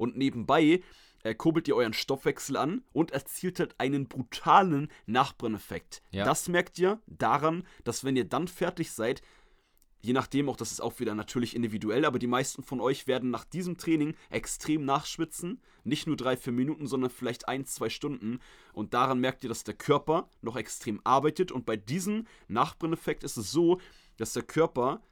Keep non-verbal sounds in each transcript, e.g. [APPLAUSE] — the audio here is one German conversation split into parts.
und nebenbei äh, kurbelt ihr euren Stoffwechsel an und erzielt halt einen brutalen Nachbrenneffekt. Ja. Das merkt ihr daran, dass wenn ihr dann fertig seid, je nachdem, auch das ist auch wieder natürlich individuell, aber die meisten von euch werden nach diesem Training extrem nachschwitzen. Nicht nur drei, vier Minuten, sondern vielleicht ein, zwei Stunden. Und daran merkt ihr, dass der Körper noch extrem arbeitet. Und bei diesem Nachbrenneffekt ist es so, dass der Körper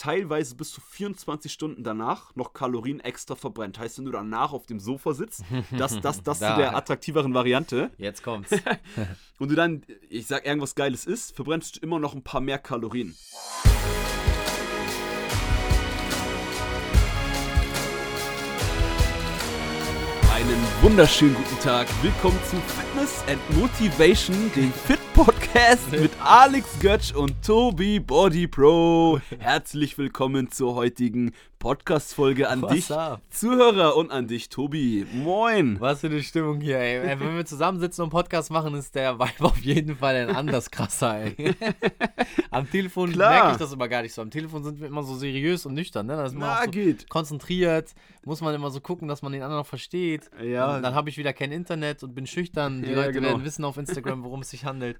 teilweise bis zu 24 Stunden danach noch Kalorien extra verbrennt. Heißt, wenn du danach auf dem Sofa sitzt, das, das, das [LAUGHS] zu der attraktiveren Variante. Jetzt kommt's. [LAUGHS] Und du dann, ich sag, irgendwas Geiles isst, verbrennst du immer noch ein paar mehr Kalorien. Einen wunderschönen guten Tag. Willkommen zu Fitness and Motivation, dem Fit Podcast mit Alex Götsch und Tobi Body Pro. Herzlich willkommen zur heutigen Podcast-Folge an Was dich, up? Zuhörer, und an dich, Tobi. Moin. Was für eine Stimmung hier, ey. ey. Wenn wir zusammensitzen und Podcast machen, ist der Vibe auf jeden Fall ein anders krasser, ey. [LAUGHS] Am Telefon Klar. merke ich das immer gar nicht so. Am Telefon sind wir immer so seriös und nüchtern, ne? Da ist man Na, auch so geht. konzentriert, muss man immer so gucken, dass man den anderen noch versteht. Ja. Und dann habe ich wieder kein Internet und bin schüchtern. Die Ja, Leute genau. werden wissen auf Instagram, worum es sich handelt.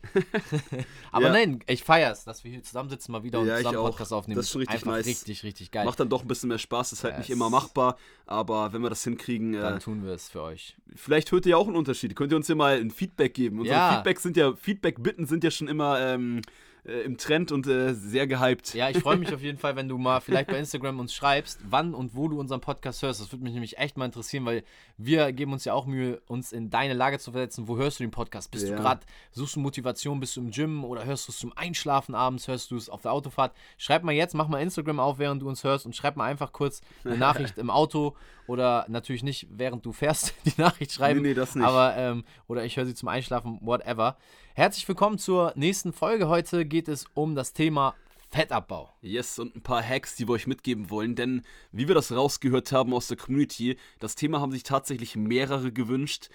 Aber Ja. nein, ich feier's, dass wir hier zusammensitzen mal wieder und Ja, zusammen. Podcast aufnehmen. Das ist schon richtig Einfach nice. richtig, richtig geil. Macht dann doch ein bisschen mehr Spaß, ist halt Ja, nicht es- immer machbar, aber wenn wir das hinkriegen, äh, dann tun wir es für euch. vielleicht hört ihr ja auch einen Unterschied. Könnt ihr uns ja mal ein Feedback geben. Unsere Ja. Feedback sind ja, Feedback-Bitten sind ja schon immer ähm, äh, im Trend und äh, sehr gehypt. Ja, ich freue mich [LAUGHS] auf jeden Fall, wenn du mal vielleicht bei Instagram uns schreibst, wann und wo du unseren Podcast hörst. Das würde mich nämlich echt mal interessieren, weil wir geben uns ja auch Mühe, uns in deine Lage zu versetzen. Wo hörst du den Podcast? Bist Ja. du gerade, suchst du Motivation, bist du im Gym oder hörst du es zum Einschlafen abends, hörst du es auf der Autofahrt? Schreib mal jetzt, mach mal Instagram auf, während du uns hörst und schreib mal einfach kurz eine [LAUGHS] Nachricht im Auto oder natürlich nicht, während du fährst, [LAUGHS] die Nachricht schreiben. Nee, nee, das nicht. Aber, ähm, oder ich höre sie zum Einschlafen, whatever. Herzlich willkommen zur nächsten Folge. Heute geht es um das Thema Fettabbau. Yes, und ein paar Hacks, die wir euch mitgeben wollen, denn wie wir das rausgehört haben aus der Community, das Thema haben sich tatsächlich mehrere gewünscht.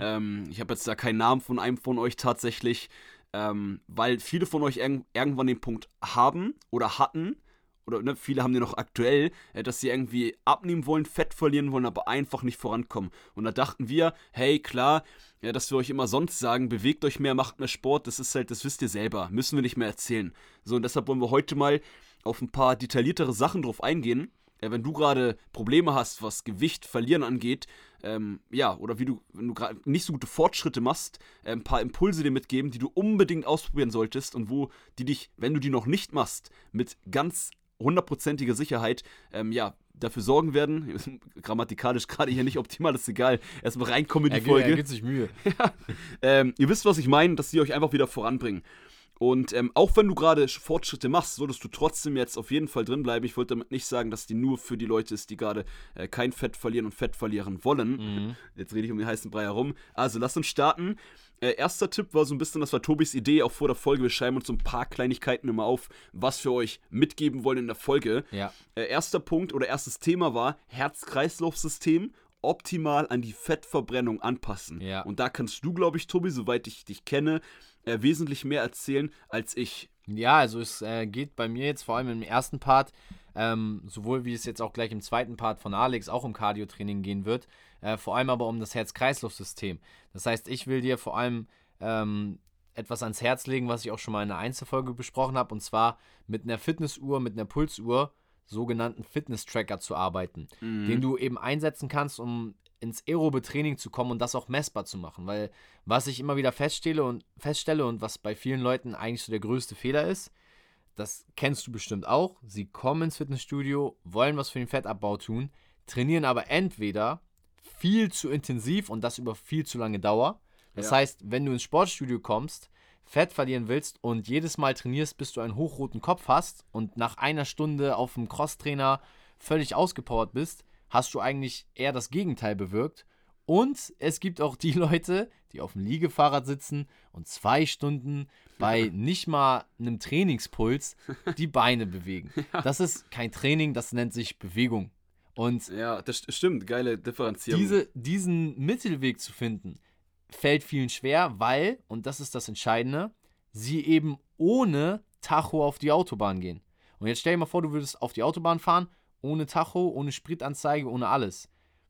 Ähm, ich habe jetzt da keinen Namen von einem von euch tatsächlich, ähm, weil viele von euch irg irgendwann den Punkt haben oder hatten, oder ne, viele haben den noch aktuell, äh, dass sie irgendwie abnehmen wollen, Fett verlieren wollen, aber einfach nicht vorankommen. Und da dachten wir, hey, klar, ja, dass wir euch immer sonst sagen, bewegt euch mehr, macht mehr Sport, das ist halt, das wisst ihr selber, müssen wir nicht mehr erzählen. So, und deshalb wollen wir heute mal auf ein paar detailliertere Sachen drauf eingehen. Ja, wenn du gerade Probleme hast, was Gewicht verlieren angeht, ähm, ja, oder wie du, wenn du gerade nicht so gute Fortschritte machst, äh, ein paar Impulse dir mitgeben, die du unbedingt ausprobieren solltest und wo die dich, wenn du die noch nicht machst, mit ganz hundertprozentiger Sicherheit, ähm, ja, dafür sorgen werden. [LAUGHS] Grammatikalisch gerade hier nicht optimal, ist egal. Erstmal reinkommen in die Er, Folge. er gibt sich Mühe. [LAUGHS] Ähm, ihr wisst, was ich meine, dass die euch einfach wieder voranbringen. Und ähm, auch wenn du gerade Fortschritte machst, solltest du trotzdem jetzt auf jeden Fall drin bleiben. Ich wollte damit nicht sagen, dass die nur für die Leute ist, die gerade äh, kein Fett verlieren und Fett verlieren wollen. Jetzt rede ich um den heißen Brei herum. Also lass uns starten. Äh, erster Tipp war so ein bisschen, das war Tobis Idee, auch vor der Folge. Wir schreiben uns so ein paar Kleinigkeiten immer auf, was wir euch mitgeben wollen in der Folge. Ja. Äh, erster Punkt oder erstes Thema war Herz-Kreislauf-System optimal an die Fettverbrennung anpassen. Ja. Und da kannst du, glaube ich, Tobi, soweit ich dich kenne, äh, wesentlich mehr erzählen als ich. Ja, also es äh, geht bei mir jetzt vor allem im ersten Part, ähm, sowohl wie es jetzt auch gleich im zweiten Part von Alex auch um Cardio-Training gehen wird, äh, vor allem aber um das Herz-Kreislauf-System. Das heißt, ich will dir vor allem ähm, etwas ans Herz legen, was ich auch schon mal in einer Einzelfolge besprochen habe, und zwar mit einer Fitnessuhr, mit einer Pulsuhr, sogenannten Fitness-Tracker zu arbeiten, den du eben einsetzen kannst, um ins aerobe Training zu kommen und das auch messbar zu machen. Weil was ich immer wieder feststelle und feststelle und was bei vielen Leuten eigentlich so der größte Fehler ist, das kennst du bestimmt auch. Sie kommen ins Fitnessstudio, wollen was für den Fettabbau tun, trainieren aber entweder viel zu intensiv und das über viel zu lange Dauer. Das Ja. heißt, wenn du ins Sportstudio kommst, Fett verlieren willst und jedes Mal trainierst, bis du einen hochroten Kopf hast und nach einer Stunde auf dem Crosstrainer völlig ausgepowert bist, hast du eigentlich eher das Gegenteil bewirkt. Und es gibt auch die [LAUGHS] Leute, die auf dem Liegefahrrad sitzen und zwei Stunden bei nicht mal einem Trainingspuls [LAUGHS] die Beine bewegen. Das ist kein Training, das nennt sich Bewegung. Und Ja, das st- stimmt, geile Differenzierung. diese, diesen Mittelweg zu finden, fällt vielen schwer, weil, und das ist das Entscheidende, sie eben ohne Tacho auf die Autobahn gehen. Und jetzt stell dir mal vor, du würdest auf die Autobahn fahren, ohne Tacho, ohne Spritanzeige, ohne alles.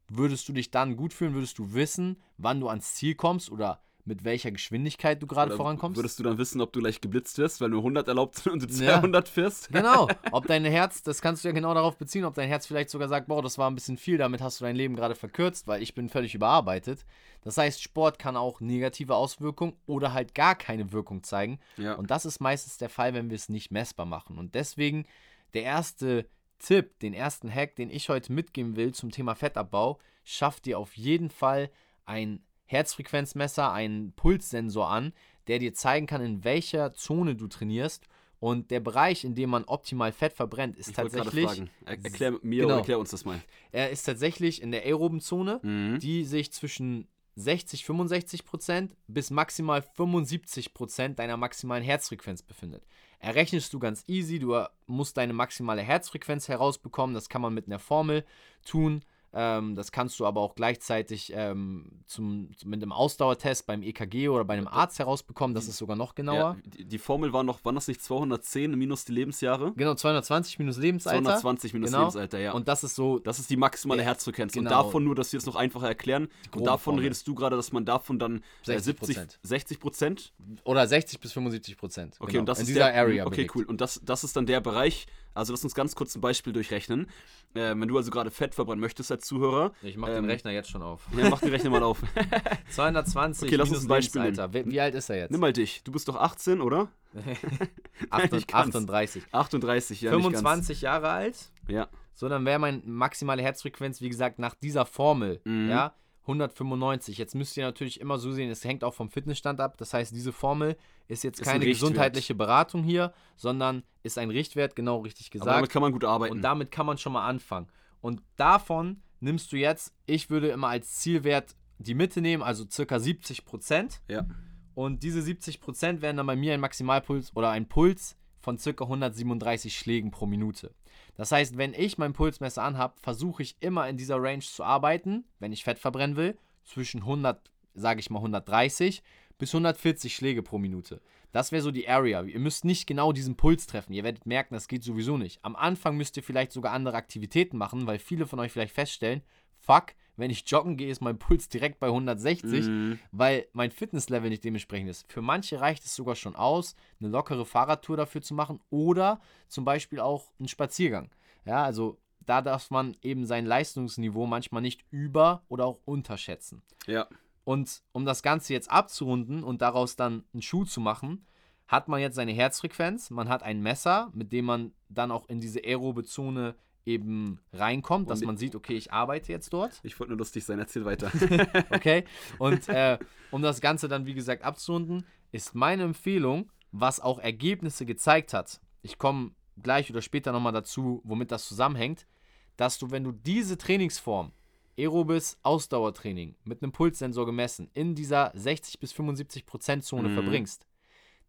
würdest du dich dann gut fühlen? Würdest du wissen, wann du ans Ziel kommst oder mit welcher Geschwindigkeit du gerade vorankommst? Würdest du dann wissen, ob du gleich geblitzt wirst, weil nur 100 erlaubt sind und du 200 fährst? Genau. [LAUGHS] Ob dein Herz, das kannst du ja genau darauf beziehen, ob dein Herz vielleicht sogar sagt, boah, das war ein bisschen viel, damit hast du dein Leben gerade verkürzt, weil ich bin völlig überarbeitet. Das heißt, Sport kann auch negative Auswirkungen oder halt gar keine Wirkung zeigen. Ja. Und das ist meistens der Fall, wenn wir es nicht messbar machen. Und deswegen der erste Tipp, den ersten Hack, den ich heute mitgeben will zum Thema Fettabbau, schafft dir auf jeden Fall ein Herzfrequenzmesser, einen Pulssensor an, der dir zeigen kann, in welcher Zone du trainierst. Und der Bereich, in dem man optimal Fett verbrennt, ist Ich tatsächlich, fragen. Er erklär mir Genau. erklär uns das mal. er ist tatsächlich in der aeroben Zone, Mhm. die sich zwischen 60, 65 Prozent bis maximal 75 Prozent deiner maximalen Herzfrequenz befindet. Errechnest du ganz easy, du musst deine maximale Herzfrequenz herausbekommen, das kann man mit einer Formel tun. Ähm, das kannst du aber auch gleichzeitig ähm, zum, mit einem Ausdauertest beim EKG oder bei einem Arzt herausbekommen. Das ist sogar noch genauer. Ja, die, die Formel war noch, waren das nicht 210 minus die Lebensjahre? Genau, 220 minus Lebensalter. 220 minus genau. Lebensalter, ja. Und das ist so das ist die maximale Ja, Herzfrequenz. Und genau. davon nur, dass wir es noch einfacher erklären. Und davon Formel. redest du gerade, dass man davon dann äh, 70, 60%. 60 Prozent. oder 60 bis 75 Prozent. Okay, genau, und das in ist dieser der, Area. Okay, bewegt. cool. Und das, das ist dann der Bereich. Also lass uns ganz kurz ein Beispiel durchrechnen. Äh, wenn du also gerade Fett verbrennen möchtest als Zuhörer, Ich mach Ähm, den Rechner jetzt schon auf. ja, mach den Rechner mal auf. [LAUGHS] 220 Okay, lass uns ein Beispiel Lebensalter. Wie, wie alt ist er jetzt? Nimm mal dich. Du bist doch 18, oder? [LAUGHS] Acht- ich kann's. 38. 38, ja. nicht 25 Jahre alt. Ja. So, dann wäre meine maximale Herzfrequenz, wie gesagt, nach dieser Formel, Mhm. ja, 195. Jetzt müsst ihr natürlich immer so sehen, es hängt auch vom Fitnessstand ab. Das heißt, diese Formel ist jetzt Ist ein keine gesundheitliche Beratung hier, sondern ist ein Richtwert, genau richtig Aber gesagt. damit kann man gut arbeiten. Und damit kann man schon mal anfangen. Und davon nimmst du jetzt, ich würde immer als Zielwert die Mitte nehmen, also circa 70 Prozent. ja. Und diese 70 Prozent wären dann bei mir ein Maximalpuls oder ein Puls von circa 137 Schlägen pro Minute. Das heißt, wenn ich mein Pulsmesser anhab, versuche ich immer in dieser Range zu arbeiten, wenn ich Fett verbrennen will, zwischen 100, sage ich mal 130 bis 140 Schläge pro Minute. Das wäre so die Area. Ihr müsst nicht genau diesen Puls treffen. Ihr werdet merken, das geht sowieso nicht. Am Anfang müsst ihr vielleicht sogar andere Aktivitäten machen, weil viele von euch vielleicht feststellen, fuck, wenn ich joggen gehe, ist mein Puls direkt bei 160 Mhm. weil mein Fitnesslevel nicht dementsprechend ist. Für manche reicht es sogar schon aus, eine lockere Fahrradtour dafür zu machen oder zum Beispiel auch einen Spaziergang. Ja, also da darf man eben sein Leistungsniveau manchmal nicht über- oder auch unterschätzen. Ja. Und um das Ganze jetzt abzurunden und daraus dann einen Schuh zu machen, hat man jetzt seine Herzfrequenz, man hat ein Messer, mit dem man dann auch in diese aerobe Zone eben reinkommt, dass man sieht, okay, ich arbeite jetzt dort. Ich wollte nur lustig sein, erzähl weiter. [LAUGHS] Okay? Und [LAUGHS] äh, um das Ganze dann, wie gesagt, abzurunden, ist meine Empfehlung, was auch Ergebnisse gezeigt hat. Ich komme gleich oder später nochmal dazu, womit das zusammenhängt, dass du, wenn du diese Trainingsform, aerobes Ausdauertraining, mit einem Pulssensor gemessen, in dieser 60 bis 75 Prozent Zone Mhm. verbringst,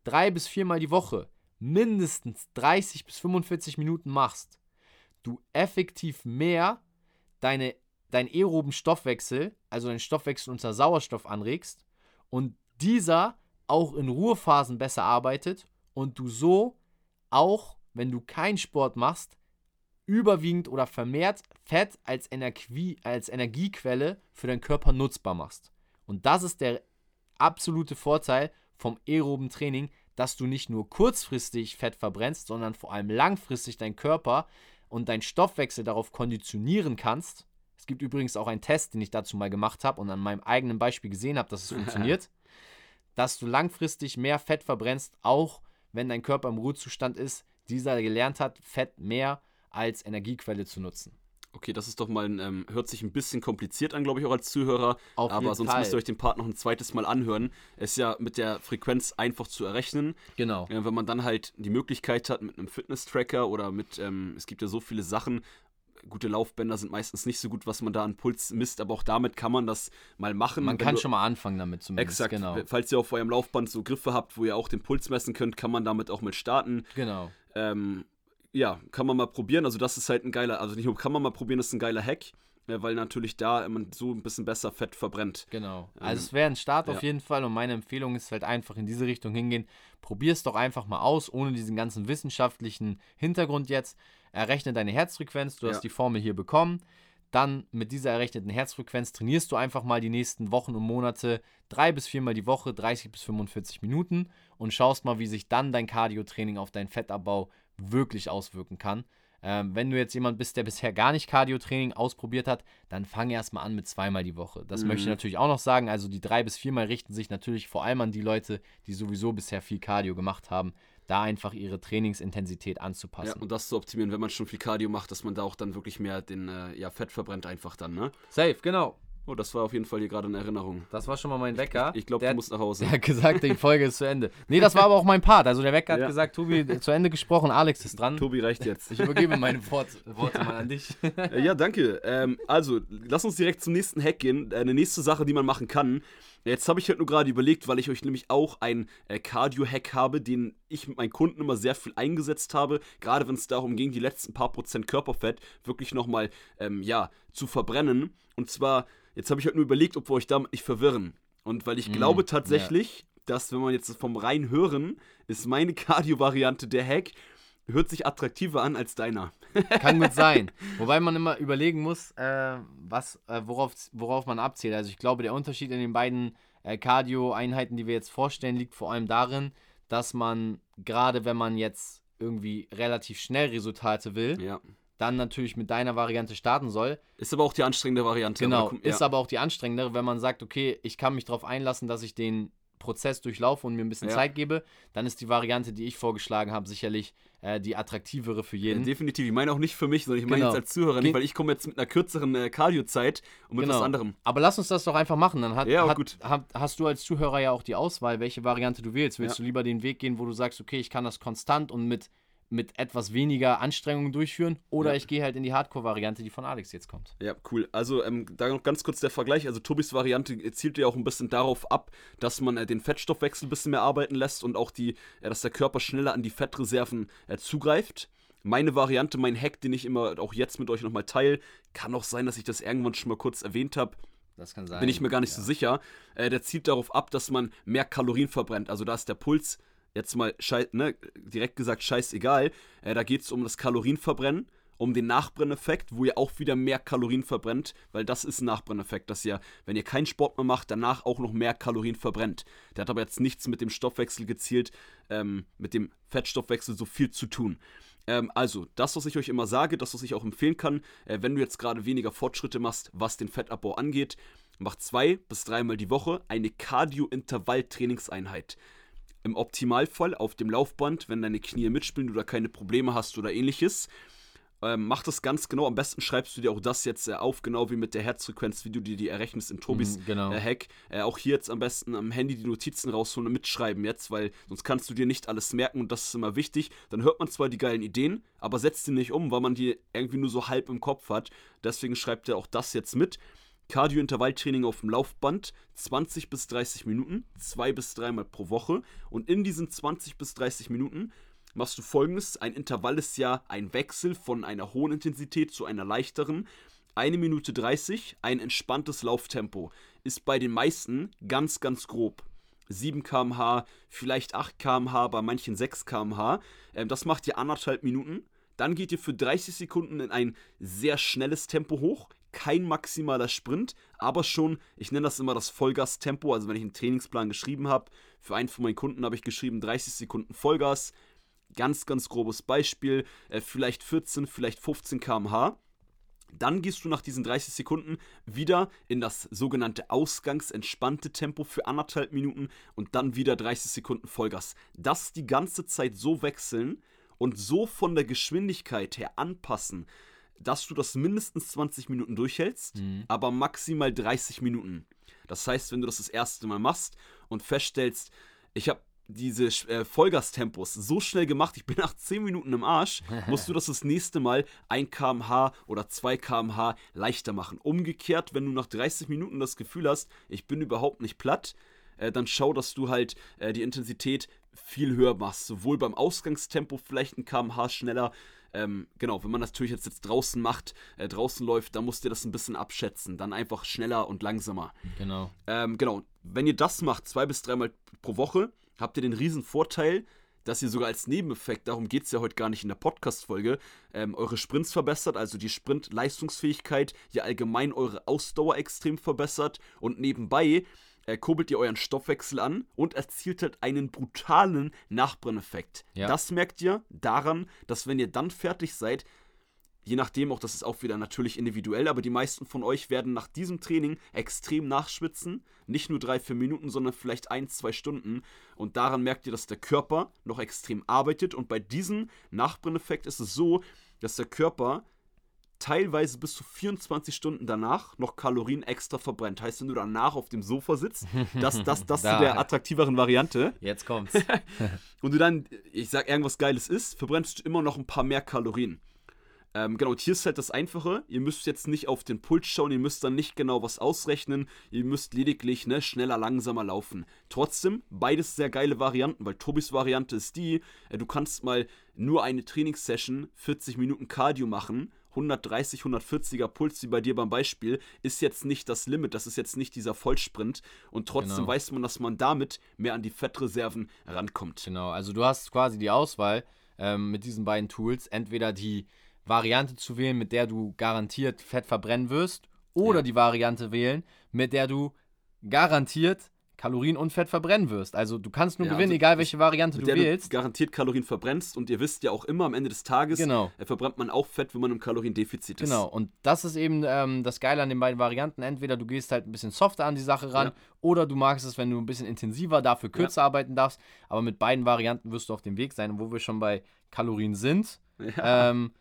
drei bis viermal die Woche mindestens 30 bis 45 Minuten machst, du effektiv mehr deine, deinen aeroben Stoffwechsel, also deinen Stoffwechsel unter Sauerstoff anregst und dieser auch in Ruhephasen besser arbeitet und du so auch, wenn du keinen Sport machst, überwiegend oder vermehrt Fett als, Energie, als Energiequelle für deinen Körper nutzbar machst. Und das ist der absolute Vorteil vom aeroben Training, dass du nicht nur kurzfristig Fett verbrennst, sondern vor allem langfristig deinen Körper und deinen Stoffwechsel darauf konditionieren kannst. Es gibt übrigens auch einen Test, den ich dazu mal gemacht habe und an meinem eigenen Beispiel gesehen habe, dass es [LAUGHS] funktioniert, dass du langfristig mehr Fett verbrennst, auch wenn dein Körper im Ruhezustand ist, dieser gelernt hat, Fett mehr als Energiequelle zu nutzen. Okay, das ist doch mal ein, ähm, hört sich ein bisschen kompliziert an, glaube ich, auch als Zuhörer. Auf aber sonst Fall. müsst ihr euch den Part noch ein zweites Mal anhören. Ist ja mit der Frequenz einfach zu errechnen. Genau. Ja, wenn man dann halt die Möglichkeit hat mit einem Fitness-Tracker oder mit, ähm, es gibt ja so viele Sachen, gute Laufbänder sind meistens nicht so gut, was man da an Puls misst, aber auch damit kann man das mal machen. Man kann du- schon mal anfangen damit zumindest. Exakt. Genau. Falls ihr auf eurem Laufband so Griffe habt, wo ihr auch den Puls messen könnt, kann man damit auch mal starten. Genau. Ähm, ja, kann man mal probieren. Also das ist halt ein geiler, also nicht nur kann man mal probieren, das ist ein geiler Hack, äh, weil natürlich da man so ein bisschen besser Fett verbrennt. Genau. Ähm, Also es wäre ein Start ja. auf jeden Fall und meine Empfehlung ist halt einfach in diese Richtung hingehen. Probier es doch einfach mal aus, ohne diesen ganzen wissenschaftlichen Hintergrund jetzt. Errechne deine Herzfrequenz, du Ja. hast die Formel hier bekommen. dann mit dieser errechneten Herzfrequenz trainierst du einfach mal die nächsten Wochen und Monate drei bis viermal die Woche, 30 bis 45 Minuten und schaust mal, wie sich dann dein Cardio-Training auf deinen Fettabbau wirklich auswirken kann. Ähm, wenn du jetzt jemand bist, der bisher gar nicht Cardio-Training ausprobiert hat, dann fang erstmal an mit zweimal die Woche. Das mhm. möchte ich natürlich auch noch sagen. Also die drei bis viermal richten sich natürlich vor allem an die Leute, die sowieso bisher viel Cardio gemacht haben, da einfach ihre Trainingsintensität anzupassen. Ja, und das zu optimieren, wenn man schon viel Cardio macht, dass man da auch dann wirklich mehr den äh, ja, Fett verbrennt einfach dann, ne? Safe, genau. Oh, das war auf jeden Fall hier gerade eine Erinnerung. Das war schon mal mein Wecker. Ich, ich glaube, du musst nach Hause. [LAUGHS] Der hat gesagt, die Folge ist zu Ende. Nee, das [LAUGHS] war aber auch mein Part. Also der Wecker hat ja. gesagt, Tobi, zu Ende gesprochen, Alex ist dran. Tobi reicht jetzt. Ich übergebe meine Wort, [LAUGHS] Worte mal an dich. Äh, ja, danke. Ähm, also, lass uns direkt zum nächsten Hack gehen. Äh, eine nächste Sache, die man machen kann. Jetzt habe ich halt nur gerade überlegt, weil ich euch nämlich auch einen äh, Cardio-Hack habe, den ich mit meinen Kunden immer sehr viel eingesetzt habe, gerade wenn es darum ging, die letzten paar Prozent Körperfett wirklich nochmal, ähm, ja, zu verbrennen. Und zwar Jetzt habe ich halt nur überlegt, ob wir euch damit nicht verwirren. Und weil ich mm, glaube tatsächlich, ja. dass, wenn man jetzt vom rein hören, ist meine [LAUGHS] Cardio-Variante der Hack, hört sich attraktiver an als deiner. [LAUGHS] Kann gut sein. Wobei man immer überlegen muss, äh, was, äh, worauf, worauf man abzählt. Also ich glaube, der Unterschied in den beiden äh, Cardio-Einheiten, die wir jetzt vorstellen, liegt vor allem darin, dass man gerade wenn man jetzt irgendwie relativ schnell Resultate will, ja dann natürlich mit deiner Variante starten soll. Ist aber auch die anstrengende Variante. Genau, aber, ja. ist aber auch die anstrengendere, wenn man sagt, okay, ich kann mich darauf einlassen, dass ich den Prozess durchlaufe und mir ein bisschen ja. Zeit gebe, dann ist die Variante, die ich vorgeschlagen habe, sicherlich äh, die attraktivere für jeden. Ja, definitiv. Ich meine auch nicht für mich, sondern ich meine genau. jetzt als Zuhörer nicht, weil ich komme jetzt mit einer kürzeren äh, Cardio-Zeit und mit genau. was anderem. Aber lass uns das doch einfach machen. Dann hat, ja, hat, gut. Hat, hast du als Zuhörer ja auch die Auswahl, welche Variante du wählst. Willst du lieber den Weg gehen, wo du sagst, okay, ich kann das konstant und mit mit etwas weniger Anstrengungen durchführen oder ja. ich gehe halt in die Hardcore-Variante, die von Alex jetzt kommt. Ja, cool. Also ähm, da noch ganz kurz der Vergleich. Also Tobis Variante zielt ja auch ein bisschen darauf ab, dass man äh, den Fettstoffwechsel ein bisschen mehr arbeiten lässt und auch die, äh, dass der Körper schneller an die Fettreserven äh, zugreift. Meine Variante, mein Hack, den ich immer auch jetzt mit euch nochmal teile, kann auch sein, dass ich das irgendwann schon mal kurz erwähnt habe. Das kann sein. Bin ich mir gar nicht ja. so sicher. Äh, der zielt darauf ab, dass man mehr Kalorien verbrennt. Also da ist der Puls jetzt mal ne, direkt gesagt scheißegal. Äh, da geht es um das Kalorienverbrennen, um den Nachbrenneffekt, wo ihr auch wieder mehr Kalorien verbrennt, weil das ist ein Nachbrenneffekt, dass ihr, wenn ihr keinen Sport mehr macht, danach auch noch mehr Kalorien verbrennt. Der hat aber jetzt nichts mit dem Stoffwechsel gezielt, ähm, mit dem Fettstoffwechsel so viel zu tun. Ähm, also, das, was ich euch immer sage, das, was ich auch empfehlen kann, äh, wenn du jetzt gerade weniger Fortschritte machst, was den Fettabbau angeht, mach zwei bis dreimal die Woche eine Cardio-Intervall-Trainingseinheit. Im Optimalfall auf dem Laufband, wenn deine Knie mitspielen, du da keine Probleme hast oder ähnliches. Ähm, mach das ganz genau. Am besten schreibst du dir auch das jetzt äh, auf, genau wie mit der Herzfrequenz, wie du dir die errechnest in Tobis mhm, genau. äh, Hack. Äh, auch hier jetzt am besten am Handy die Notizen rausholen und mitschreiben jetzt, weil sonst kannst du dir nicht alles merken und das ist immer wichtig. Dann hört man zwar die geilen Ideen, aber setzt sie nicht um, weil man die irgendwie nur so halb im Kopf hat. Deswegen schreibt er auch das jetzt mit. Cardio-Intervalltraining auf dem Laufband, 20 bis 30 Minuten, zwei bis dreimal pro Woche. Und in diesen 20 bis 30 Minuten machst du folgendes: Ein Intervall ist ja ein Wechsel von einer hohen Intensität zu einer leichteren. Eine Minute 30, ein entspanntes Lauftempo. Ist bei den meisten ganz, ganz grob. 7 km/h, vielleicht 8 km/h, bei manchen 6 km/h. Ähm, das macht ihr anderthalb Minuten. Dann geht ihr für 30 Sekunden in ein sehr schnelles Tempo hoch kein maximaler Sprint, aber schon, ich nenne das immer das Vollgas-Tempo. Also wenn ich einen Trainingsplan geschrieben habe, für einen von meinen Kunden habe ich geschrieben 30 Sekunden Vollgas. Ganz, ganz grobes Beispiel, äh, vielleicht 14, vielleicht 15 km/h. Dann gehst du nach diesen 30 Sekunden wieder in das sogenannte ausgangsentspannte Tempo für anderthalb Minuten und dann wieder 30 Sekunden Vollgas. Das die ganze Zeit so wechseln und so von der Geschwindigkeit her anpassen, dass du das mindestens 20 Minuten durchhältst, mhm. aber maximal 30 Minuten. Das heißt, wenn du das das erste Mal machst und feststellst, ich habe diese äh, Vollgastempos so schnell gemacht, ich bin nach 10 Minuten im Arsch, [LAUGHS] musst du das das nächste Mal 1 km/h oder 2 km/h leichter machen. Umgekehrt, wenn du nach 30 Minuten das Gefühl hast, ich bin überhaupt nicht platt, äh, dann schau, dass du halt äh, die Intensität viel höher machst. Sowohl beim Ausgangstempo vielleicht ein kmh schneller, ähm, genau, wenn man das natürlich jetzt, jetzt draußen macht, äh, draußen läuft, dann musst ihr das ein bisschen abschätzen. Dann einfach schneller und langsamer. Genau. Ähm, genau. Wenn ihr das macht, zwei bis dreimal pro Woche, habt ihr den riesen Vorteil, dass ihr sogar als Nebeneffekt, darum geht es ja heute gar nicht in der Podcast-Folge, ähm, eure Sprints verbessert, also die Sprint-Leistungsfähigkeit, ja allgemein eure Ausdauer extrem verbessert und nebenbei äh, kurbelt ihr euren Stoffwechsel an und erzielt halt einen brutalen Nachbrenneffekt. Ja. Das merkt ihr daran, dass wenn ihr dann fertig seid, je nachdem, auch das ist auch wieder natürlich individuell, aber die meisten von euch werden nach diesem Training extrem nachschwitzen. Nicht nur drei, vier Minuten, sondern vielleicht ein, zwei Stunden. Und daran merkt ihr, dass der Körper noch extrem arbeitet. Und bei diesem Nachbrenneffekt ist es so, dass der Körper teilweise bis zu 24 Stunden danach noch Kalorien extra verbrennt. Heißt, wenn du danach auf dem Sofa sitzt, das, das, das [LAUGHS] Da. zu der attraktiveren Variante. Jetzt kommt's. [LAUGHS] Und du dann, ich sag, irgendwas Geiles isst, verbrennst du immer noch ein paar mehr Kalorien. Ähm, genau, und hier ist halt das Einfache. Ihr müsst jetzt nicht auf den Puls schauen, ihr müsst dann nicht genau was ausrechnen. Ihr müsst lediglich ne, schneller, langsamer laufen. Trotzdem, beides sehr geile Varianten, weil Tobis Variante ist die, äh, du kannst mal nur eine Trainingssession, 40 Minuten Cardio machen. 130, 140er Puls, wie bei dir beim Beispiel, ist jetzt nicht das Limit, das ist jetzt nicht dieser Vollsprint. Und trotzdem Genau. weiß man, dass man damit mehr an die Fettreserven rankommt. Genau, also du hast quasi die Auswahl ähm, mit diesen beiden Tools, entweder die Variante zu wählen, mit der du garantiert Fett verbrennen wirst, oder Ja. die Variante wählen, mit der du garantiert Kalorien und Fett verbrennen wirst. Also du kannst nur Ja, gewinnen, also egal welche Variante mit du der wählst. du garantiert Kalorien verbrennst und ihr wisst ja auch immer am Ende des Tages Genau. äh, verbrennt man auch Fett, wenn man im Kaloriendefizit ist. Genau, und das ist eben ähm, das Geile an den beiden Varianten. Entweder du gehst halt ein bisschen softer an die Sache ran, Ja. oder du magst es, wenn du ein bisschen intensiver dafür kürzer arbeiten darfst. Aber mit beiden Varianten wirst du auf dem Weg sein. Und wo wir schon bei Kalorien sind, Ja. ähm,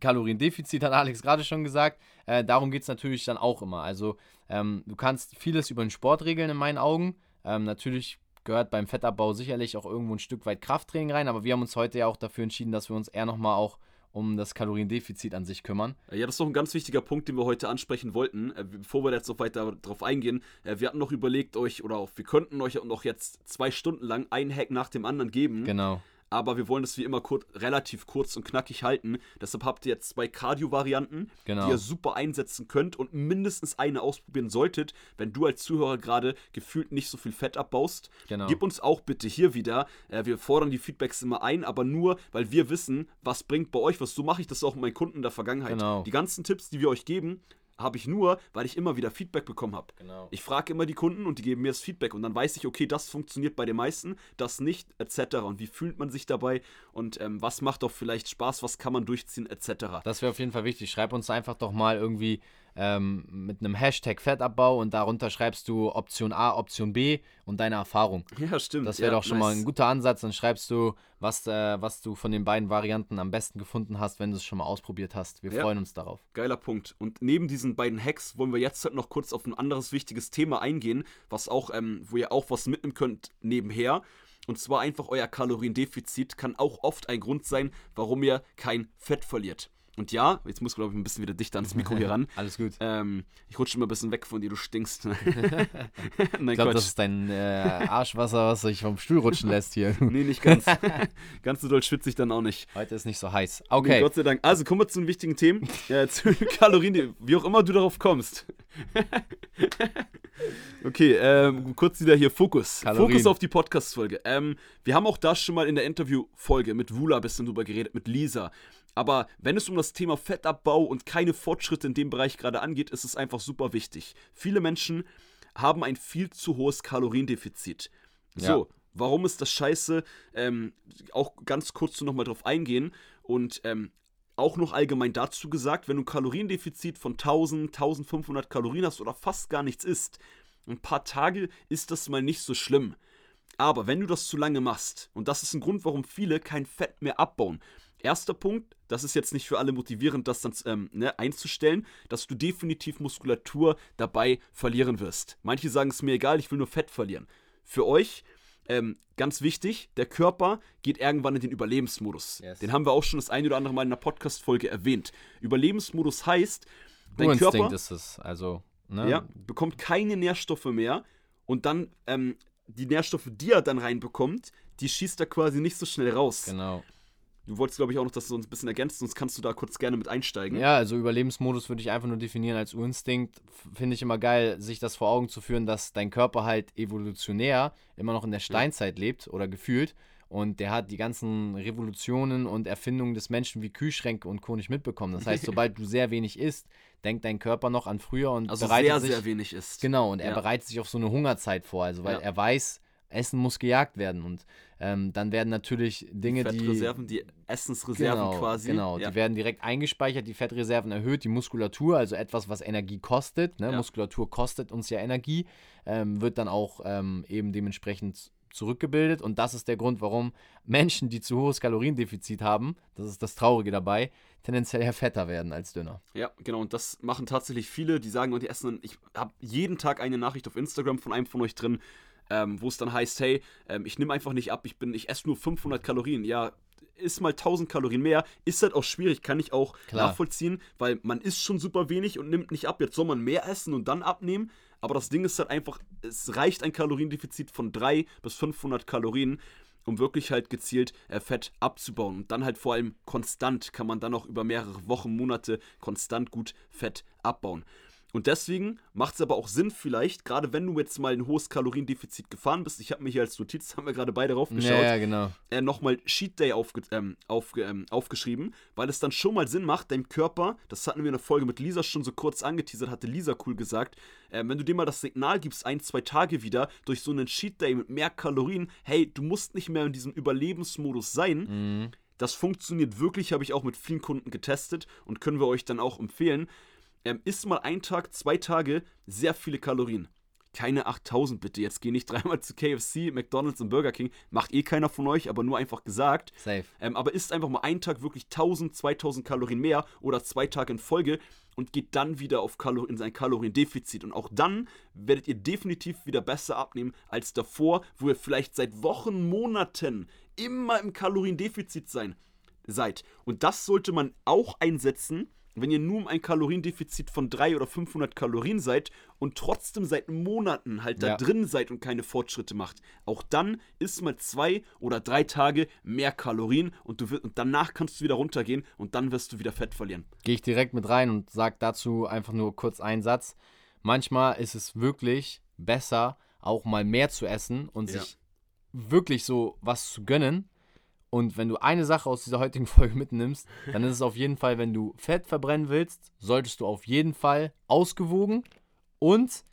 Kaloriendefizit hat Alex gerade schon gesagt. Äh, darum geht es natürlich dann auch immer. Also ähm, du kannst vieles über den Sport regeln in meinen Augen. Ähm, natürlich gehört beim Fettabbau sicherlich auch irgendwo ein Stück weit Krafttraining rein, aber wir haben uns heute ja auch dafür entschieden, dass wir uns eher nochmal auch um das Kaloriendefizit an sich kümmern. Ja, das ist noch ein ganz wichtiger Punkt, den wir heute ansprechen wollten. Äh, bevor wir jetzt noch weiter darauf eingehen, äh, wir hatten noch überlegt, euch, oder auch, wir könnten euch auch noch jetzt zwei Stunden lang ein Hack nach dem anderen geben. Genau. Aber wir wollen das wie immer kur relativ kurz und knackig halten. Deshalb habt ihr jetzt zwei Cardio-Varianten, Genau. die ihr super einsetzen könnt und mindestens eine ausprobieren solltet, wenn du als Zuhörer gerade gefühlt nicht so viel Fett abbaust. Genau. Gib uns auch bitte hier wieder. Äh, wir fordern die Feedbacks immer ein, aber nur, weil wir wissen, was bringt bei euch was. So mache ich das auch mit meinen Kunden in der Vergangenheit. Genau. Die ganzen Tipps, die wir euch geben, habe ich nur, weil ich immer wieder Feedback bekommen habe. Genau. Ich frage immer die Kunden und die geben mir das Feedback und dann weiß ich, okay, das funktioniert bei den meisten, das nicht, etc. Und wie fühlt man sich dabei und ähm, was macht doch vielleicht Spaß, was kann man durchziehen, etc. Das wäre auf jeden Fall wichtig. Schreib uns einfach doch mal irgendwie ähm, mit einem Hashtag Fettabbau und darunter schreibst du Option A, Option B und deine Erfahrung. Ja, stimmt. Das wäre ja, doch schon mal nice. ein guter Ansatz. Dann schreibst du, was, äh, was du von den beiden Varianten am besten gefunden hast, wenn du es schon mal ausprobiert hast. Wir Ja. freuen uns darauf. Geiler Punkt. Und neben diesen beiden Hacks wollen wir jetzt halt noch kurz auf ein anderes wichtiges Thema eingehen, was auch, ähm, wo ihr auch was mitnehmen könnt nebenher. Und zwar einfach euer Kaloriendefizit kann auch oft ein Grund sein, warum ihr kein Fett verliert. Und ja, jetzt muss ich glaube ich ein bisschen wieder dichter ans Mikro hier [LAUGHS] ran. Alles gut. Ähm, ich rutsche immer ein bisschen weg von dir, du stinkst. [LAUGHS] Nein, Ich glaube, das ist dein äh, Arschwasser, was sich vom Stuhl rutschen lässt hier. [LAUGHS] Nee, nicht ganz. ganz so doll schwitze ich dann auch nicht. Heute ist nicht so heiß. Nee, Okay. Gott sei Dank. Also kommen wir zu den wichtigen Themen. Äh, zu Kalorien, wie auch immer du darauf kommst. okay, ähm, kurz wieder hier Fokus. Kalorien. Fokus auf die Podcast-Folge. Ähm, wir haben auch da schon mal in der Interview-Folge mit Wula ein bisschen drüber geredet, mit Lisa. Aber wenn es um das Thema Fettabbau und keine Fortschritte in dem Bereich gerade angeht, ist es einfach super wichtig. Viele Menschen haben ein viel zu hohes Kaloriendefizit. So, warum ist das scheiße? Ähm, auch ganz kurz nochmal drauf eingehen. Und ähm, auch noch allgemein dazu gesagt, wenn du ein Kaloriendefizit von 1000, 1500 Kalorien hast oder fast gar nichts isst, ein paar Tage ist das mal nicht so schlimm. Aber wenn du das zu lange machst, und das ist ein Grund, warum viele kein Fett mehr abbauen. Erster Punkt, das ist jetzt nicht für alle motivierend, das dann ähm, ne, einzustellen, dass du definitiv Muskulatur dabei verlieren wirst. Manche sagen es mir egal, ich will nur Fett verlieren. Für euch ähm, ganz wichtig, der Körper geht irgendwann in den Überlebensmodus. Yes. Den haben wir auch schon das ein oder andere Mal in einer Podcast-Folge erwähnt. Überlebensmodus heißt, dein Urinstinkt Körper ist es. Also, ne? ja, bekommt keine Nährstoffe mehr und dann ähm, die Nährstoffe, die er dann reinbekommt, die schießt er quasi nicht so schnell raus. Genau. Du wolltest, glaube ich, auch noch das so ein bisschen ergänzen, sonst kannst du da kurz gerne mit einsteigen. Ja, also Überlebensmodus würde ich einfach nur definieren als Urinstinkt. Finde ich immer geil, sich das vor Augen zu führen, dass dein Körper halt evolutionär immer noch in der Steinzeit lebt oder gefühlt. Und der hat die ganzen Revolutionen und Erfindungen des Menschen wie Kühlschränke und Co. nicht mitbekommen. Das heißt, [LAUGHS] sobald du sehr wenig isst, denkt dein Körper noch an früher und Also bereitet sehr, sich, sehr wenig ist. Genau, und er Ja. bereitet sich auf so eine Hungerzeit vor. Also, weil Ja. er weiß, Essen muss gejagt werden. Und ähm, dann werden natürlich Dinge, die. Fettreserven, die Essensreserven genau, quasi. Genau, ja. die werden direkt eingespeichert, die Fettreserven erhöht, die Muskulatur, also etwas, was Energie kostet. Ne? Ja. Muskulatur kostet uns ja Energie, ähm, wird dann auch ähm, eben dementsprechend zurückgebildet. Und das ist der Grund, warum Menschen, die zu hohes Kaloriendefizit haben, das ist das Traurige dabei, tendenziell eher fetter werden als dünner. Ja, genau. Und das machen tatsächlich viele, die sagen, und die essen. Ich habe jeden Tag eine Nachricht auf Instagram von einem von euch drin, ähm, wo es dann heißt, hey, ähm, ich nehme einfach nicht ab, ich bin, ich esse nur 500 Kalorien. Ja, ist mal 1000 Kalorien mehr, ist halt auch schwierig, kann ich auch Klar. nachvollziehen, weil man isst schon super wenig und nimmt nicht ab. Jetzt soll man mehr essen und dann abnehmen. Aber das Ding ist halt einfach, es reicht ein Kaloriendefizit von 300 bis 500 Kalorien, um wirklich halt gezielt äh, Fett abzubauen. Und dann halt vor allem konstant kann man dann auch über mehrere Wochen, Monate konstant gut Fett abbauen. Und deswegen macht es aber auch Sinn vielleicht, gerade wenn du jetzt mal ein hohes Kaloriendefizit gefahren bist, ich habe mir hier als Notiz, [LAUGHS] haben wir gerade beide raufgeschaut, Ja, ja, genau. äh, nochmal Cheat Day aufge ähm, aufge ähm, aufgeschrieben, weil es dann schon mal Sinn macht, deinem Körper, das hatten wir in der Folge mit Lisa schon so kurz angeteasert, hatte Lisa cool gesagt, äh, wenn du dir mal das Signal gibst, ein, zwei Tage wieder, durch so einen Cheat Day mit mehr Kalorien, hey, du musst nicht mehr in diesem Überlebensmodus sein, Mhm. das funktioniert wirklich, habe ich auch mit vielen Kunden getestet und können wir euch dann auch empfehlen. Ähm, isst mal ein Tag, zwei Tage sehr viele Kalorien. Keine 8000 bitte. Jetzt geh nicht [LAUGHS] dreimal zu KFC, McDonalds und Burger King. Macht eh keiner von euch, aber nur einfach gesagt. Safe. Ähm, aber isst einfach mal einen Tag wirklich 1000, 2000 Kalorien mehr oder zwei Tage in Folge und geht dann wieder auf Kalor in sein Kaloriendefizit. Und auch dann werdet ihr definitiv wieder besser abnehmen als davor, wo ihr vielleicht seit Wochen, Monaten immer im Kaloriendefizit sein, seid. Und das sollte man auch einsetzen, wenn ihr nur um ein Kaloriendefizit von 300 oder 500 Kalorien seid und trotzdem seit Monaten halt da Ja. drin seid und keine Fortschritte macht. Auch dann isst mal zwei oder drei Tage mehr Kalorien und, du und danach kannst du wieder runtergehen und dann wirst du wieder Fett verlieren. Gehe ich direkt mit rein und sage dazu einfach nur kurz einen Satz. Manchmal ist es wirklich besser, auch mal mehr zu essen und Ja. sich wirklich so was zu gönnen. Und wenn du eine Sache aus dieser heutigen [LAUGHS] Folge mitnimmst, dann ist es auf jeden Fall, wenn du Fett verbrennen willst, solltest du auf jeden Fall ausgewogen und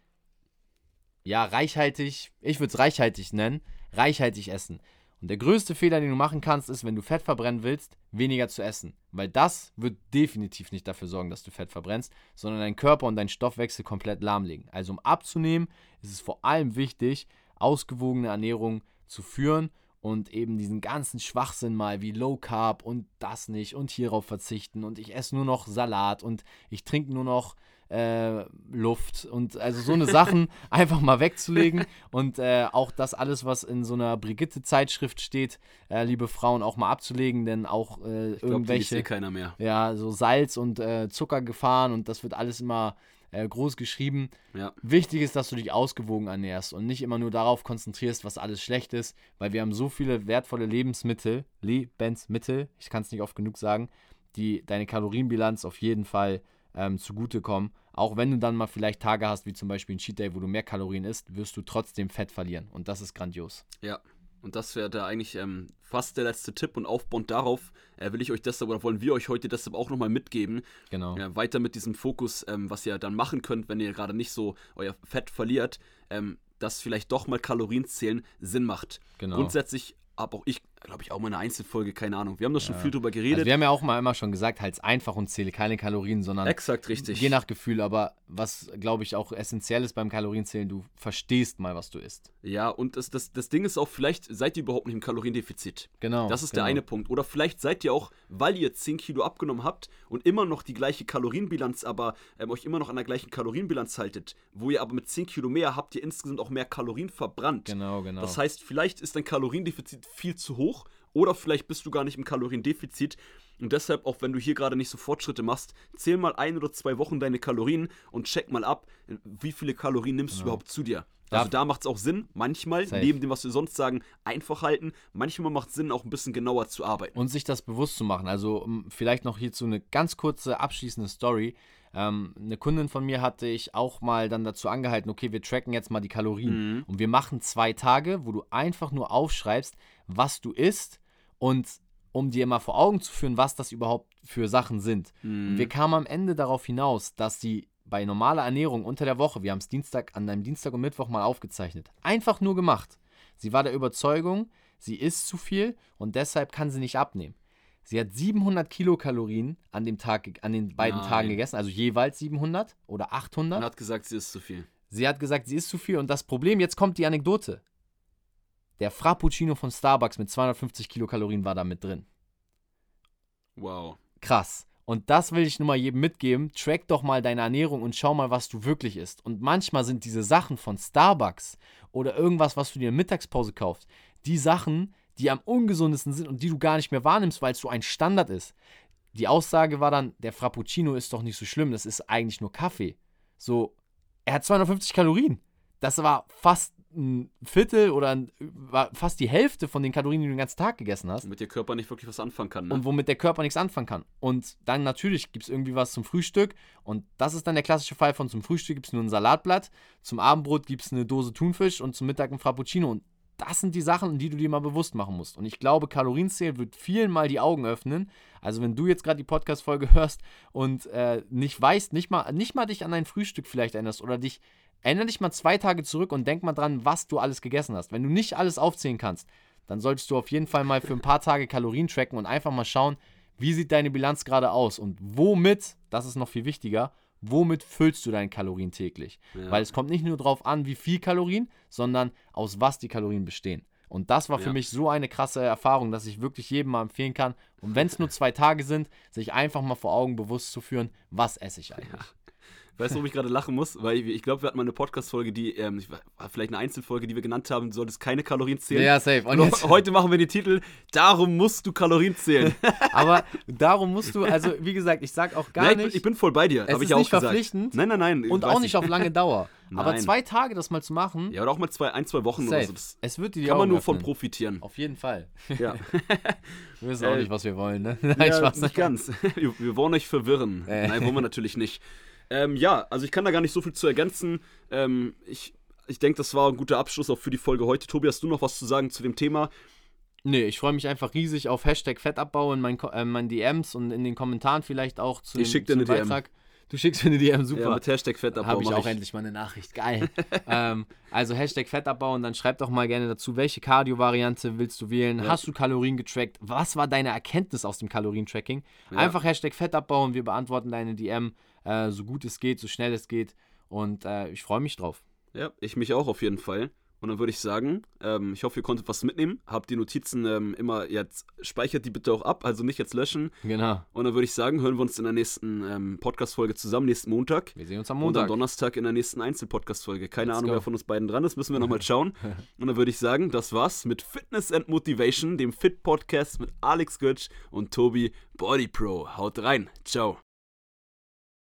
ja, reichhaltig, ich würde es reichhaltig nennen, reichhaltig essen. Und der größte Fehler, den du machen kannst, ist, wenn du Fett verbrennen willst, weniger zu essen. Weil das wird definitiv nicht dafür sorgen, dass du Fett verbrennst, sondern deinen Körper und deinen Stoffwechsel komplett lahmlegen. Also um abzunehmen, ist es vor allem wichtig, ausgewogene Ernährung zu führen und eben diesen ganzen Schwachsinn mal wie Low Carb und das nicht und hierauf verzichten und ich esse nur noch Salat und ich trinke nur noch äh, Luft und also so eine Sachen [LAUGHS] einfach mal wegzulegen und äh, auch das alles, was in so einer Brigitte-Zeitschrift steht, äh, liebe Frauen, auch mal abzulegen, denn auch äh, Ich die liest irgendwelche eh keiner mehr. ja, so Salz und äh, Zuckergefahren und das wird alles immer äh, groß geschrieben. Ja. Wichtig ist, dass du dich ausgewogen ernährst und nicht immer nur darauf konzentrierst, was alles schlecht ist, weil wir haben so viele wertvolle Lebensmittel, Lebensmittel, ich kann es nicht oft genug sagen, die deine Kalorienbilanz auf jeden Fall ähm, zugutekommen. Auch wenn du dann mal vielleicht Tage hast, wie zum Beispiel ein Cheat Day, wo du mehr Kalorien isst, wirst du trotzdem Fett verlieren. Und das ist grandios. Ja, und das wäre da eigentlich ähm, fast der letzte Tipp und aufbauend darauf äh, will ich euch deshalb oder wollen wir euch heute deshalb auch nochmal mitgeben. Genau. Ja, weiter mit diesem Fokus, ähm, was ihr dann machen könnt, wenn ihr gerade nicht so euer Fett verliert, ähm, dass vielleicht doch mal Kalorien zählen Sinn macht. Genau. Grundsätzlich habe auch ich, glaube ich, auch mal eine Einzelfolge, keine Ahnung. Wir haben da schon Ja. viel drüber Also geredet. wir haben ja auch mal immer schon gesagt, halt's einfach und zähle keine Kalorien, sondern Exakt richtig. Je nach Gefühl, aber was, glaube ich, auch essentiell ist beim Kalorienzählen, du verstehst mal, was du isst. Ja, und das, das, das Ding ist auch, vielleicht seid ihr überhaupt nicht im Kaloriendefizit. Genau. Das ist genau. der eine Punkt. Oder vielleicht seid ihr auch, weil ihr 10 Kilo abgenommen habt und immer noch die gleiche Kalorienbilanz, aber ähm, euch immer noch an der gleichen Kalorienbilanz haltet, wo ihr aber mit 10 Kilo mehr habt ihr insgesamt auch mehr Kalorien verbrannt. Genau, genau. Das heißt, vielleicht ist dein Kaloriendefizit viel zu hoch oder vielleicht bist du gar nicht im Kaloriendefizit. Und deshalb, auch wenn du hier gerade nicht so Fortschritte machst, zähl mal ein oder zwei Wochen deine Kalorien und check mal ab, wie viele Kalorien nimmst du überhaupt zu dir. Also da macht es auch Sinn, manchmal, Safe. neben dem, was wir sonst sagen, einfach halten. Manchmal macht es Sinn, auch ein bisschen genauer zu arbeiten. und sich das bewusst zu machen. Also um, vielleicht noch hierzu eine ganz kurze abschließende Story. Ähm, eine Kundin von mir hatte ich auch mal dann dazu angehalten, okay, wir tracken jetzt mal die Kalorien. Mhm. Und wir machen zwei Tage, wo du einfach nur aufschreibst, was du isst und um dir mal vor Augen zu führen, was das überhaupt für Sachen sind. Mhm. Wir kamen am Ende darauf hinaus, dass die bei normaler Ernährung unter der Woche, wir haben es Dienstag, an einem Dienstag und Mittwoch mal aufgezeichnet, einfach nur gemacht. Sie war der Überzeugung, sie isst zu viel und deshalb kann sie nicht abnehmen. Sie hat 700 Kilokalorien an dem Tag, an den beiden Nein. Tagen gegessen, also jeweils 700 oder 800. Und hat gesagt, sie ist zu viel. Sie hat gesagt, sie isst zu viel und das Problem, jetzt kommt die Anekdote. Der Frappuccino von Starbucks mit 250 Kilokalorien war da mit drin. Wow. Krass. Und das will ich nur mal jedem mitgeben. Track doch mal deine Ernährung und schau mal, was du wirklich isst. Und manchmal sind diese Sachen von Starbucks oder irgendwas, was du dir in der Mittagspause kaufst, die Sachen, die am ungesundesten sind und die du gar nicht mehr wahrnimmst, weil es so ein Standard ist. Die Aussage war dann, der Frappuccino ist doch nicht so schlimm, das ist eigentlich nur Kaffee. So, er hat 250 Kalorien. Das war fast ein Viertel oder ein, fast die Hälfte von den Kalorien, die du den ganzen Tag gegessen hast Womit der Körper nicht wirklich was anfangen kann. Ne? und womit der Körper nichts anfangen kann. Und dann natürlich gibt es irgendwie was zum Frühstück und das ist dann der klassische Fall von zum Frühstück gibt es nur ein Salatblatt, zum Abendbrot gibt es eine Dose Thunfisch und zum Mittag ein Frappuccino. Und das sind die Sachen, die du dir mal bewusst machen musst. Und ich glaube, Kalorienzählen wird vielen mal die Augen öffnen. Also wenn du jetzt gerade die Podcast-Folge [LAUGHS] hörst und äh, nicht weißt, nicht mal, nicht mal dich an dein Frühstück vielleicht erinnerst oder dich, erinnere dich mal zwei Tage zurück und denk mal dran, was du alles gegessen hast. Wenn du nicht alles aufzählen kannst, dann solltest du auf jeden Fall mal für ein paar Tage Kalorien tracken und einfach mal schauen, wie sieht deine Bilanz gerade aus und womit, das ist noch viel wichtiger, womit füllst du deine Kalorien täglich? Ja. Weil es kommt nicht nur darauf an, wie viel Kalorien, sondern aus was die Kalorien bestehen. Und das war für Ja. mich so eine krasse Erfahrung, dass ich wirklich jedem mal empfehlen kann. Und wenn es nur zwei Tage sind, sich einfach mal vor Augen bewusst zu führen, was esse ich [LAUGHS] eigentlich. Weißt du, warum ich gerade lachen muss? Weil ich, ich glaube, wir hatten mal eine Podcast-Folge, die, ähm, vielleicht eine Einzelfolge, die wir genannt haben, du solltest keine Kalorien zählen. Ja, safe. Und jetzt, heute machen wir den Titel, darum musst du Kalorien zählen. [LAUGHS] aber darum musst du, also wie gesagt, ich sag auch gar Nein, ich, nicht. bin, ich bin voll bei dir. Es hab ich ist ja auch nicht gesagt. verpflichtend Nein, nein, nein. und weiß auch ich. nicht auf lange Dauer. Aber Nein. zwei Tage das mal zu machen, Ja, oder auch mal zwei, ein, zwei Wochen oder safe. so. Das es wird dir die kann man nur von öffnen. profitieren. Auf jeden Fall. Ja, [LAUGHS] Wir wissen auch Äh, nicht, was wir wollen, ne? [LAUGHS] Nein, ja Spaß. nicht ganz. Wir, wir wollen euch verwirren. Äh. Nein, wollen wir natürlich nicht. Ähm, ja, also ich kann da gar nicht so viel zu ergänzen. Ähm, ich ich denke, das war ein guter Abschluss auch für die Folge heute. Tobi, hast du noch was zu sagen zu dem Thema? Nee, ich freue mich einfach riesig auf Hashtag Fettabbau in meinen, äh, meinen DMs und in den Kommentaren vielleicht auch zu Ich dem, dir eine DM. Beitrag. Du schickst mir eine DM, super. Ja, mit Hashtag Fettabbau habe ich auch endlich mal eine Nachricht. Geil. [LAUGHS] ähm, also Hashtag Fettabbau und dann schreib doch mal gerne dazu, welche Cardio-Variante willst du wählen? Ja. Hast du Kalorien getrackt? Was war deine Erkenntnis aus dem Kalorientracking? Ja. Einfach Hashtag Fettabbau und wir beantworten deine DM äh, so gut es geht, so schnell es geht. Und äh, ich freue mich drauf. Ja, ich mich auch auf jeden Fall. Und dann würde ich sagen, ähm, ich hoffe, ihr konntet was mitnehmen. Habt die Notizen ähm, immer jetzt, speichert die bitte auch ab, also nicht jetzt löschen. Genau. Und dann würde ich sagen, hören wir uns in der nächsten ähm, Podcast-Folge zusammen, nächsten Montag. Wir sehen uns am Und am Montag. Donnerstag in der nächsten Einzel-Podcast-Folge. Keine Let's Ahnung, go. wer von uns beiden dran ist, müssen wir nochmal [LAUGHS] schauen. Und dann würde ich sagen, das war's mit Fitness and Motivation, dem Fit-Podcast mit Alex Götsch und Tobi Body Pro. Haut rein. Ciao.